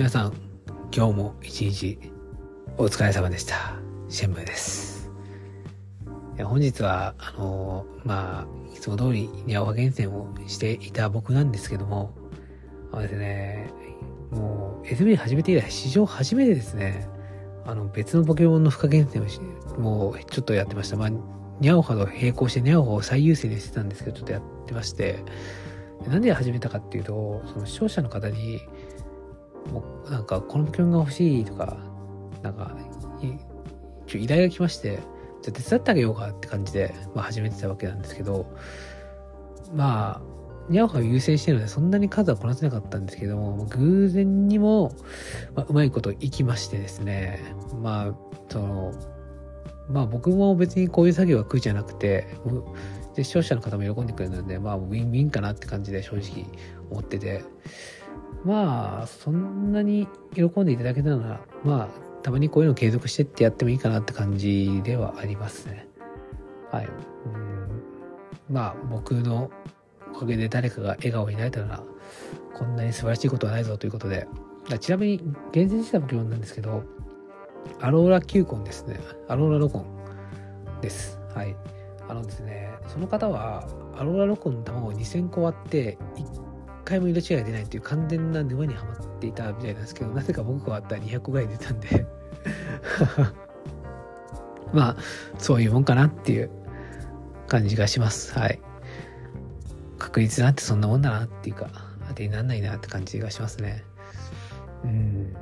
皆さん、今日も一日お疲れ様でした。シェンムーです。本日は、あのまあ、いつも通りニャオハ厳選をしていた僕なんですけども、あのですね、もう SB 始めて以来史上初めてですね、あの別のポケモンの負荷厳選をし、もうちょっとやってました。まあ、ニャオハと並行してニャオハを最優先にしてたんですけど、ちょっとやってまして、なんで始めたかっていうと、その視聴者の方に、なんかこのポケモンが欲しいとか、なんか、依頼が来まして、じゃ手伝ってあげようかって感じで、まあ、始めてたわけなんですけど、まあ、ニャオハを優先してるので、そんなに数はこなせなかったんですけども、偶然にも、まあ、うまいこといきましてですね、まあ、その、まあ僕も別にこういう作業は苦じゃなくて、で視聴者の方も喜んでくれるので、まあウィンウィンかなって感じで正直思ってて、まあ、そんなに喜んでいただけたなら、まあ、たまにこういうの継続してってやってもいいかなって感じではありますね。はい。うんまあ、僕のおかげで誰かが笑顔になれたなら、こんなに素晴らしいことはないぞということで、ちなみに厳選したポケモンなんですけど、アローラ球根ですね。アローラロコンです。はい。あのですね、その方は、アローラロコンの卵を2000個割って、回も色違い出ないっていう完全な沼にはまっていたみたいなんですけど、なぜか僕があったら200個ぐらい出たんで まあ、そういうもんかなっていう感じがします。はい。確率なんてそんなもんだなっていうか、当てになんないなって感じがしますね。うん。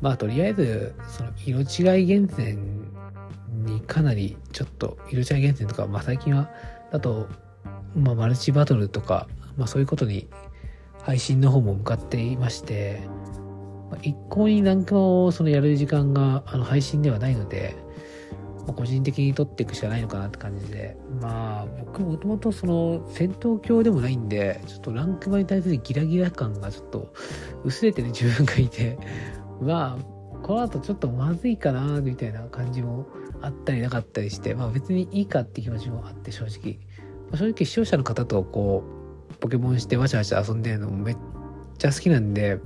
まあ、とりあえず、その色違い厳選にかなりちょっと色違い厳選とか、まあ最近は、だとまあ、マルチバトルとか、まあ、そういうことに配信の方も向かっていまして、まあ、一向になんかをそのやる時間があの配信ではないので、まあ、個人的に取っていくしかないのかなって感じで、まあ僕もともとその戦闘狂でもないんで、ちょっとランクマに対するギラギラ感がちょっと薄れてる自分がいて、まあこの後ちょっとまずいかなみたいな感じもあったりなかったりして、まあ別にいいかって気持ちもあって正直。正直視聴者の方とこう、ポケモンしてわちゃわちゃ遊んでるのもめっちゃ好きなんで、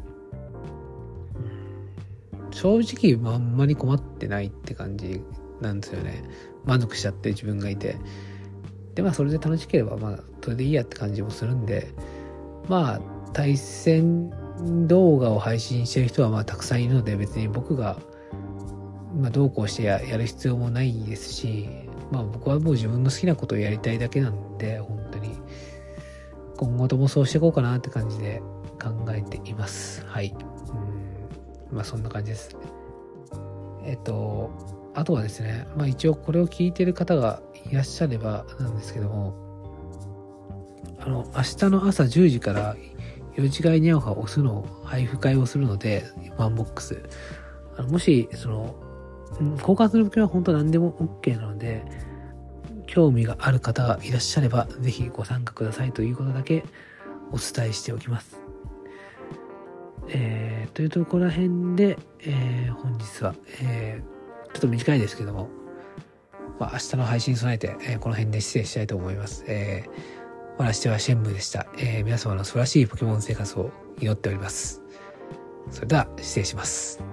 正直あんまり困ってないって感じなんですよね。満足しちゃって自分がいて。で、まあそれで楽しければまあそれでいいやって感じもするんで、まあ対戦動画を配信してる人はまあたくさんいるので別に僕がまあどうこうしてやる必要もないですし、まあ僕はもう自分の好きなことをやりたいだけなんで、本当に。今後ともそうしていこうかなって感じで考えています。はい。うん。まあそんな感じです。えっと、あとはですね、まあ一応これを聞いてる方がいらっしゃればなんですけども、あの、明日の朝10時から色違いニャオハを押すの配布会をするので、ワンボックス。あのもし、その、交換する時は本当何でも OK なので、興味がある方がいらっしゃれば、ぜひご参加くださいということだけお伝えしておきます。えー、というところら辺で、えー、本日は、えー、ちょっと短いですけども、まあ、明日の配信に備えて、えー、この辺で失礼したいと思います。えー、私はシェンムーでした、えー。皆様の素晴らしいポケモン生活を祈っております。それでは、失礼します。